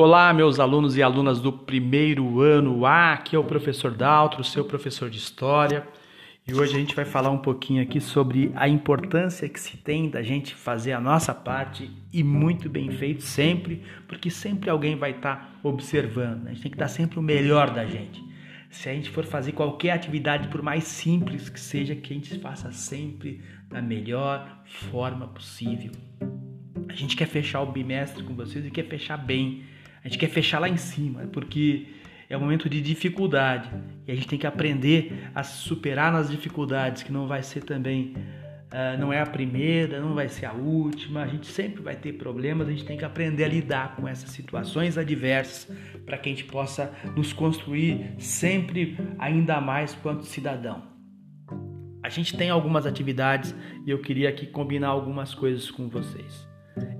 Olá, meus alunos e alunas do primeiro ano A, aqui é o professor Daltro, seu professor de História. E hoje a gente vai falar um pouquinho aqui sobre a importância que se tem da gente fazer a nossa parte e muito bem feito sempre, porque sempre alguém vai estar tá observando. Né? A gente tem que dar sempre o melhor da gente. Se a gente for fazer qualquer atividade, por mais simples que seja, que a gente faça sempre da melhor forma possível. A gente quer fechar o bimestre com vocês e quer fechar bem a gente quer fechar lá em cima, porque é um momento de dificuldade e a gente tem que aprender a superar nas dificuldades, que não vai ser também, uh, não é a primeira, não vai ser a última, a gente sempre vai ter problemas, a gente tem que aprender a lidar com essas situações adversas para que a gente possa nos construir sempre ainda mais quanto cidadão. A gente tem algumas atividades e eu queria aqui combinar algumas coisas com vocês.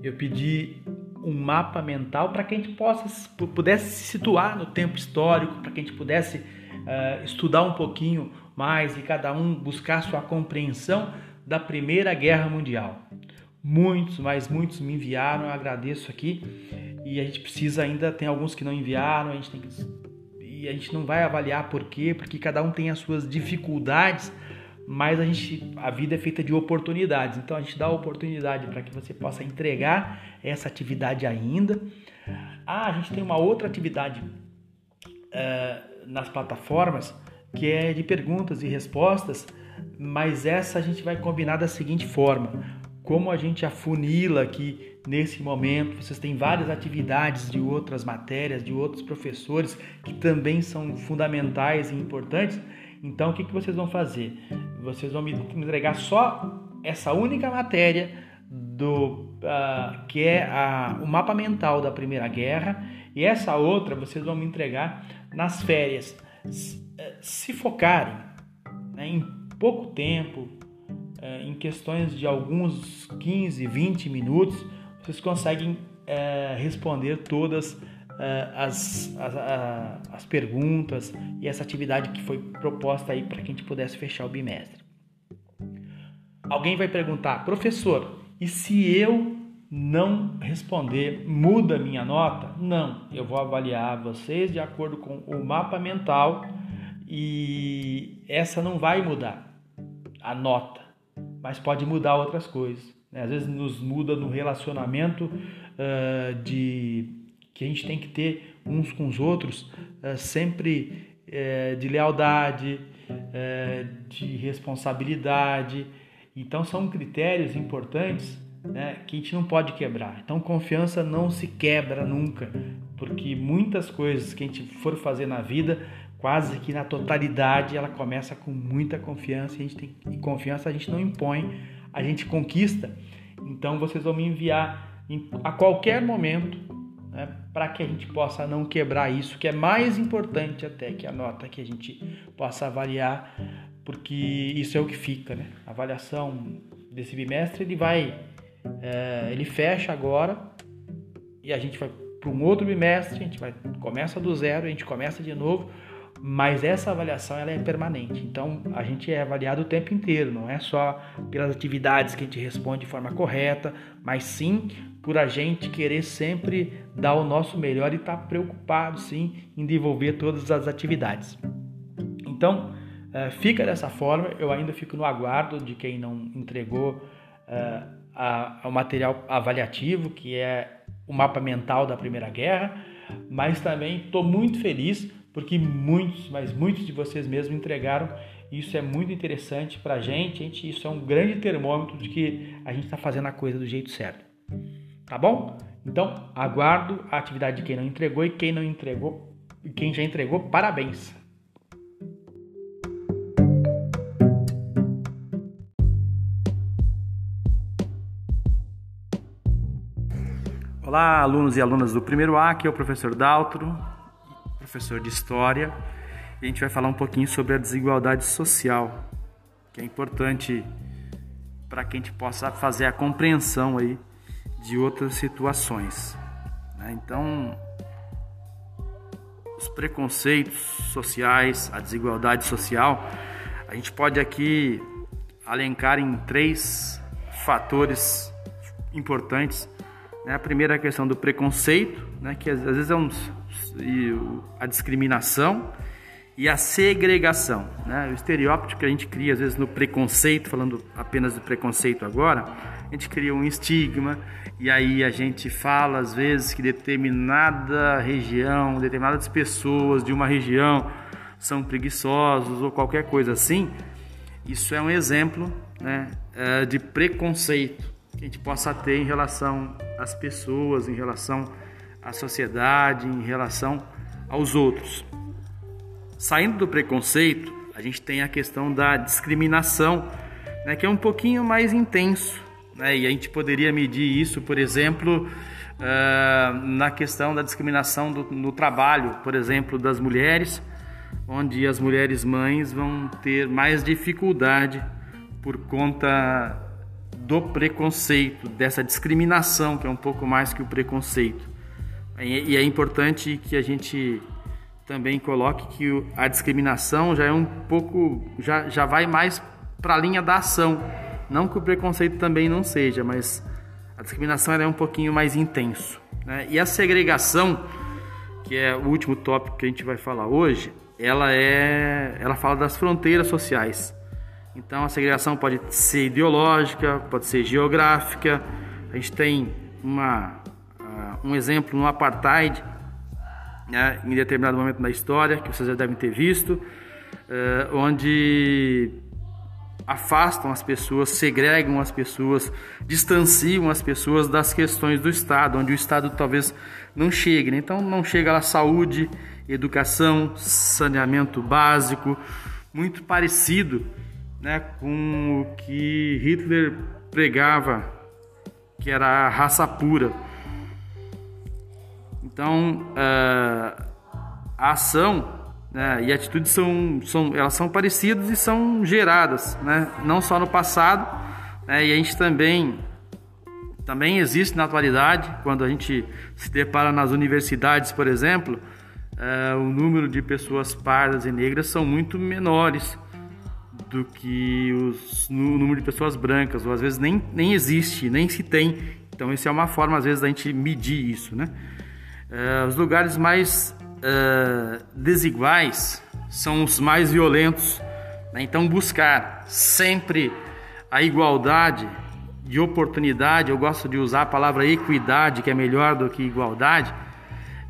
Eu pedi um mapa mental para que a gente possa, pudesse se situar no tempo histórico, para que a gente pudesse uh, estudar um pouquinho mais e cada um buscar sua compreensão da Primeira Guerra Mundial. Muitos, mas muitos me enviaram, eu agradeço aqui. E a gente precisa ainda, tem alguns que não enviaram, a gente tem que e a gente não vai avaliar por quê, porque cada um tem as suas dificuldades mas a gente a vida é feita de oportunidades. Então a gente dá a oportunidade para que você possa entregar essa atividade ainda. Ah, a gente tem uma outra atividade uh, nas plataformas que é de perguntas e respostas, mas essa a gente vai combinar da seguinte forma: como a gente afunila aqui nesse momento, vocês têm várias atividades de outras matérias, de outros professores que também são fundamentais e importantes. Então, o que, que vocês vão fazer? Vocês vão me entregar só essa única matéria do uh, que é a, o mapa mental da Primeira Guerra e essa outra vocês vão me entregar nas férias. Se focarem né, em pouco tempo, uh, em questões de alguns 15, 20 minutos, vocês conseguem uh, responder todas as, as, as perguntas e essa atividade que foi proposta aí para que a gente pudesse fechar o bimestre. Alguém vai perguntar, professor, e se eu não responder, muda minha nota? Não, eu vou avaliar vocês de acordo com o mapa mental e essa não vai mudar a nota, mas pode mudar outras coisas. Né? Às vezes nos muda no relacionamento uh, de que a gente tem que ter uns com os outros é, sempre é, de lealdade, é, de responsabilidade. Então são critérios importantes né, que a gente não pode quebrar. Então confiança não se quebra nunca, porque muitas coisas que a gente for fazer na vida, quase que na totalidade, ela começa com muita confiança e a gente tem e confiança a gente não impõe, a gente conquista. Então vocês vão me enviar a qualquer momento né, para que a gente possa não quebrar isso, que é mais importante até que a nota que a gente possa avaliar, porque isso é o que fica, né? A avaliação desse bimestre ele vai, é, ele fecha agora e a gente vai para um outro bimestre, a gente vai começa do zero, a gente começa de novo, mas essa avaliação ela é permanente. Então a gente é avaliado o tempo inteiro, não é só pelas atividades que a gente responde de forma correta, mas sim por a gente querer sempre dar o nosso melhor e estar tá preocupado sim em desenvolver todas as atividades. Então uh, fica dessa forma, eu ainda fico no aguardo de quem não entregou a, o material avaliativo, que é o mapa mental da Primeira Guerra, mas também estou muito feliz porque muitos, mas muitos de vocês mesmos entregaram. Isso é muito interessante para a gente, gente. Isso é um grande termômetro de que a gente está fazendo a coisa do jeito certo. Tá bom? Então, aguardo a atividade de quem não entregou e quem não entregou, quem já entregou, parabéns. Olá, alunos e alunas do primeiro A, aqui é o professor Daltro, professor de História, e a gente vai falar um pouquinho sobre a desigualdade social, que é importante para que a gente possa fazer a compreensão aí de outras situações. Né? Então, os preconceitos sociais, a desigualdade social, a gente pode aqui alencar em três fatores importantes Né? A primeira é a questão do preconceito, né? que às vezes é um, a discriminação e a segregação. Né? O estereótipo que a gente cria, às vezes, no preconceito, falando apenas do preconceito agora, a gente cria um estigma e aí a gente fala, às vezes, que determinada região, determinadas pessoas de uma região são preguiçosos ou qualquer coisa assim. Isso é um exemplo né, é, de preconceito que a gente possa ter em relação às pessoas, em relação à sociedade, em relação aos outros. Saindo do preconceito, a gente tem a questão da discriminação, né, que é um pouquinho mais intenso. Né, e a gente poderia medir isso, por exemplo, uh, na questão da discriminação do, no trabalho, por exemplo, das mulheres, onde as mulheres mães vão ter mais dificuldade por conta do preconceito, dessa discriminação, que é um pouco mais que o preconceito. E é importante que a gente também coloque que a discriminação já é um pouco, já, já vai mais para a linha da ação. Não que o preconceito também não seja, mas a discriminação é um pouquinho mais intenso. Né? E a segregação, que é o último tópico que a gente vai falar hoje, ela é, ela fala das fronteiras sociais. Então a segregação pode ser ideológica, pode ser geográfica. A gente tem uma, um exemplo no apartheid, né, em determinado momento da história, que vocês já devem ter visto, uh, onde afastam as pessoas, segregam as pessoas, distanciam as pessoas das questões do Estado, onde o Estado talvez não chegue. Né? Então não chega a saúde, educação, saneamento básico, muito parecido né, com o que Hitler pregava, que era a raça pura. Então, uh, a ação né, e a atitude são, são, elas são parecidas e são geradas, né, não só no passado, né, e a gente também também existe na atualidade, quando a gente se depara nas universidades, por exemplo, uh, o número de pessoas pardas e negras são muito menores do que os, o número de pessoas brancas, ou às vezes nem, nem existe, nem se tem. Então, isso é uma forma, às vezes, da gente medir isso, né? Uh, os lugares mais uh, desiguais são os mais violentos. Né? Então, buscar sempre a igualdade de oportunidade, eu gosto de usar a palavra equidade, que é melhor do que igualdade,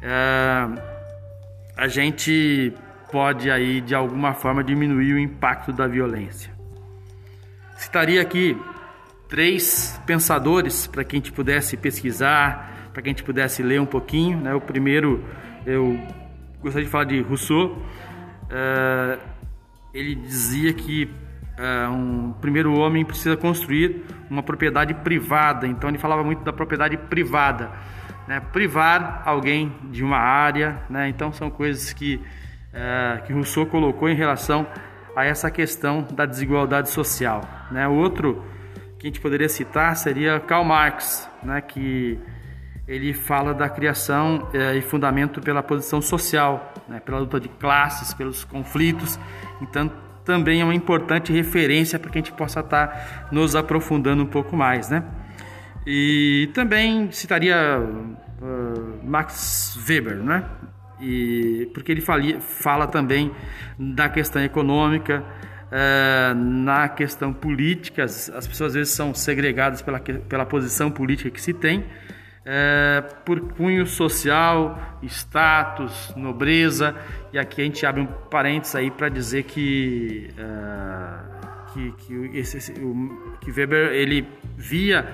uh, a gente pode aí de alguma forma diminuir o impacto da violência. Citaria aqui três pensadores para que a gente pudesse pesquisar, para que a gente pudesse ler um pouquinho. Né? O primeiro, eu gostaria de falar de Rousseau. Uh, ele dizia que uh, um primeiro homem precisa construir uma propriedade privada. Então ele falava muito da propriedade privada, né? privar alguém de uma área. Né? Então são coisas que é, que Rousseau colocou em relação a essa questão da desigualdade social. Né? Outro que a gente poderia citar seria Karl Marx, né? que ele fala da criação é, e fundamento pela posição social, né? pela luta de classes, pelos conflitos. Então, também é uma importante referência para que a gente possa estar tá nos aprofundando um pouco mais. Né? E também citaria uh, Max Weber, né? e porque ele falia, fala também da questão econômica, é, na questão política, as, pessoas às vezes são segregadas pela, pela posição política que se tem, é, por cunho social, status, nobreza, e aqui a gente abre um parênteses aí para dizer que, é, que, que, esse, o, que Weber ele via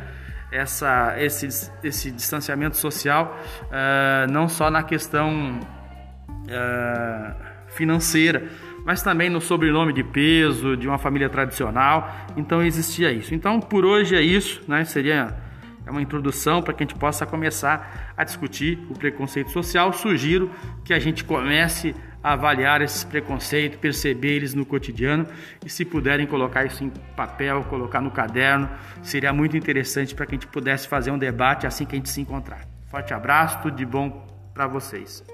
essa, esse, esse distanciamento social uh, não só na questão uh, financeira, mas também no sobrenome de peso, de uma família tradicional. Então existia isso. Então por hoje é isso, né? Seria é uma introdução para que a gente possa começar a discutir o preconceito social. Sugiro que a gente comece a avaliar esses preconceitos, perceber eles no cotidiano e se puderem colocar isso em papel, colocar no caderno, seria muito interessante para que a gente pudesse fazer um debate assim que a gente se encontrar. Forte abraço, tudo de bom para vocês.